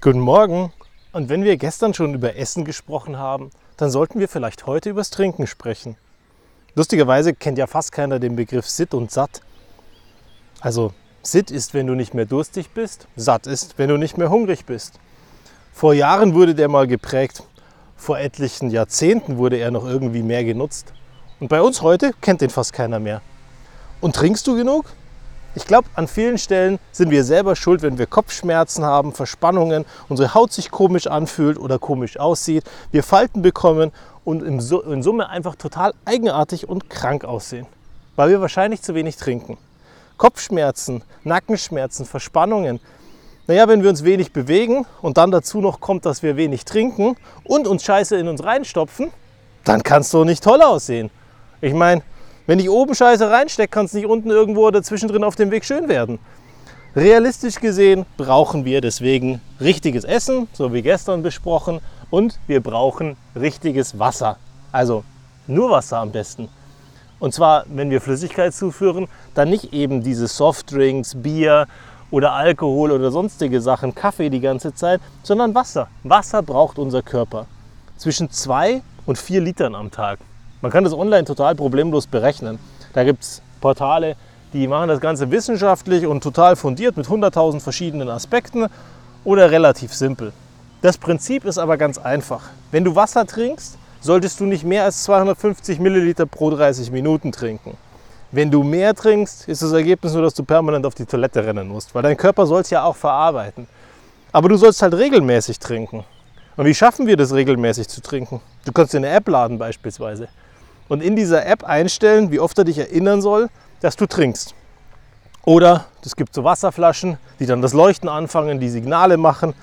Guten Morgen. Und wenn wir gestern schon über Essen gesprochen haben, dann sollten wir vielleicht heute übers Trinken sprechen. Lustigerweise kennt ja fast keiner den Begriff Sitt und Satt. Also Sitt ist, wenn du nicht mehr durstig bist, satt ist, wenn du nicht mehr hungrig bist. Vor Jahren wurde der mal geprägt, vor etlichen Jahrzehnten wurde er noch irgendwie mehr genutzt. Und bei uns heute kennt den fast keiner mehr. Und trinkst du genug? Ich glaube, an vielen Stellen sind wir selber schuld, wenn wir Kopfschmerzen haben, Verspannungen, unsere Haut sich komisch anfühlt oder komisch aussieht, wir Falten bekommen und in Summe einfach total eigenartig und krank aussehen, weil wir wahrscheinlich zu wenig trinken. Kopfschmerzen, Nackenschmerzen, Verspannungen. Naja, wenn wir uns wenig bewegen und dann dazu noch kommt, dass wir wenig trinken und uns Scheiße in uns reinstopfen, dann kann es doch nicht toll aussehen. Ich meine, wenn ich oben Scheiße reinstecke, kann es nicht unten irgendwo oder zwischendrin auf dem Weg schön werden. Realistisch gesehen brauchen wir deswegen richtiges Essen, so wie gestern besprochen, und wir brauchen richtiges Wasser. Also nur Wasser am besten. Und zwar, wenn wir Flüssigkeit zuführen, dann nicht eben diese Softdrinks, Bier oder Alkohol oder sonstige Sachen, Kaffee die ganze Zeit, sondern Wasser. Wasser braucht unser Körper. Zwischen zwei und vier Litern am Tag. Man kann das online total problemlos berechnen. Da gibt es Portale, die machen das Ganze wissenschaftlich und total fundiert mit 100.000 verschiedenen Aspekten oder relativ simpel. Das Prinzip ist aber ganz einfach. Wenn du Wasser trinkst, solltest du nicht mehr als 250 Milliliter pro 30 Minuten trinken. Wenn du mehr trinkst, ist das Ergebnis nur, dass du permanent auf die Toilette rennen musst, weil dein Körper soll es ja auch verarbeiten. Aber du sollst halt regelmäßig trinken. Und wie schaffen wir das regelmäßig zu trinken? Du kannst dir eine App laden beispielsweise und in dieser App einstellen, wie oft er dich erinnern soll, dass du trinkst. Oder es gibt so Wasserflaschen, die dann das Leuchten anfangen, die Signale machen.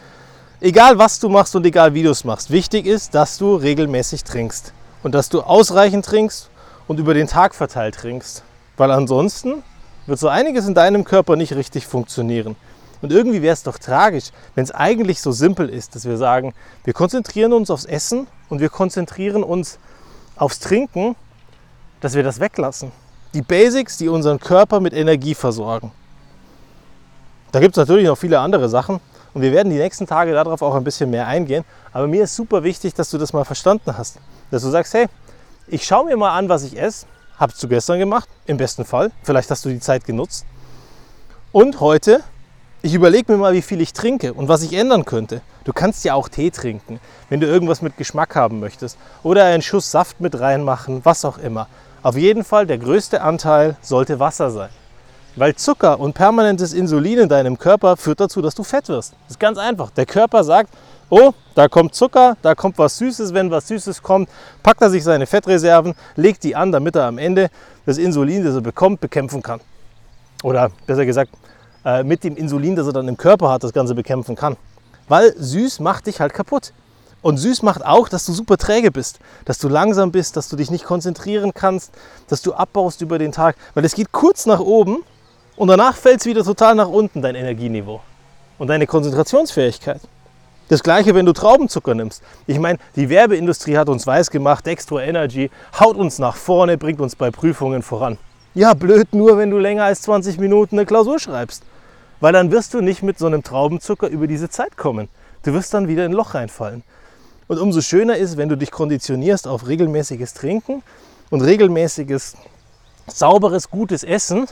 Egal was du machst und egal wie du es machst, wichtig ist, dass du regelmäßig trinkst und dass du ausreichend trinkst und über den Tag verteilt trinkst. Weil ansonsten wird so einiges in deinem Körper nicht richtig funktionieren. Und irgendwie wäre es doch tragisch, wenn es eigentlich so simpel ist, dass wir sagen, wir konzentrieren uns aufs Essen und wir konzentrieren uns aufs Trinken, dass wir das weglassen. Die Basics, die unseren Körper mit Energie versorgen. Da gibt es natürlich noch viele andere Sachen und wir werden die nächsten Tage darauf auch ein bisschen mehr eingehen. Aber mir ist super wichtig, dass du das mal verstanden hast. Dass du sagst, hey, ich schaue mir mal an, was ich esse. Habst du gestern gemacht, im besten Fall. Vielleicht hast du die Zeit genutzt. Und heute ich überlege mir mal, wie viel ich trinke und was ich ändern könnte. Du kannst ja auch Tee trinken, wenn du irgendwas mit Geschmack haben möchtest. Oder einen Schuss Saft mit reinmachen, was auch immer. Auf jeden Fall der größte Anteil sollte Wasser sein. Weil Zucker und permanentes Insulin in deinem Körper führt dazu, dass du fett wirst. Das ist ganz einfach. Der Körper sagt, oh, da kommt Zucker, da kommt was Süßes. Wenn was Süßes kommt, packt er sich seine Fettreserven, legt die an, damit er am Ende das Insulin, das er bekommt, bekämpfen kann. Oder besser gesagt, äh, mit dem Insulin, das er dann im Körper hat, das Ganze bekämpfen kann. Weil süß macht dich halt kaputt. Und süß macht auch, dass du super träge bist, dass du langsam bist, dass du dich nicht konzentrieren kannst, dass du abbaust über den Tag. Weil es geht kurz nach oben und danach fällt es wieder total nach unten, dein Energieniveau und deine Konzentrationsfähigkeit. Das gleiche, wenn du Traubenzucker nimmst. Ich meine, die Werbeindustrie hat uns weiß gemacht, Extra Energy haut uns nach vorne, bringt uns bei Prüfungen voran. Ja, blöd nur, wenn du länger als 20 Minuten eine Klausur schreibst. Weil dann wirst du nicht mit so einem Traubenzucker über diese Zeit kommen. Du wirst dann wieder in ein Loch reinfallen. Und umso schöner ist, wenn du dich konditionierst auf regelmäßiges Trinken und regelmäßiges, sauberes, gutes Essen,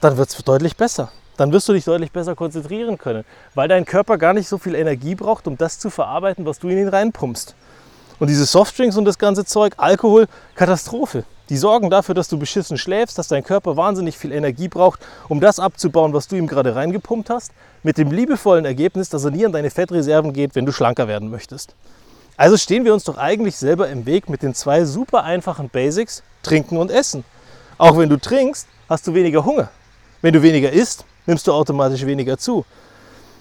dann wird es deutlich besser. Dann wirst du dich deutlich besser konzentrieren können, weil dein Körper gar nicht so viel Energie braucht, um das zu verarbeiten, was du in ihn reinpumpst. Und diese Softdrinks und das ganze Zeug, Alkohol, Katastrophe. Die sorgen dafür, dass du beschissen schläfst, dass dein Körper wahnsinnig viel Energie braucht, um das abzubauen, was du ihm gerade reingepumpt hast, mit dem liebevollen Ergebnis, dass er nie an deine Fettreserven geht, wenn du schlanker werden möchtest. Also stehen wir uns doch eigentlich selber im Weg mit den zwei super einfachen Basics, trinken und essen. Auch wenn du trinkst, hast du weniger Hunger. Wenn du weniger isst, nimmst du automatisch weniger zu.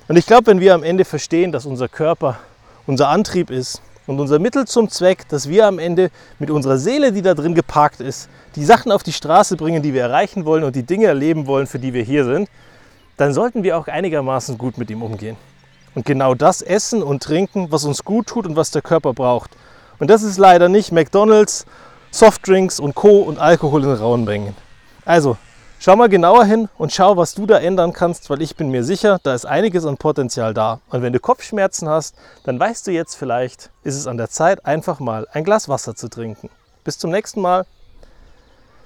Und ich glaube, wenn wir am Ende verstehen, dass unser Körper unser Antrieb ist, und unser Mittel zum Zweck, dass wir am Ende mit unserer Seele, die da drin geparkt ist, die Sachen auf die Straße bringen, die wir erreichen wollen und die Dinge erleben wollen, für die wir hier sind, dann sollten wir auch einigermaßen gut mit ihm umgehen. Und genau das essen und trinken, was uns gut tut und was der Körper braucht. Und das ist leider nicht McDonald's, Softdrinks und Co. und Alkohol in rauen Mengen. Also, Schau mal genauer hin und schau, was du da ändern kannst, weil ich bin mir sicher, da ist einiges an Potenzial da. Und wenn du Kopfschmerzen hast, dann weißt du jetzt vielleicht, ist es an der Zeit, einfach mal ein Glas Wasser zu trinken. Bis zum nächsten Mal.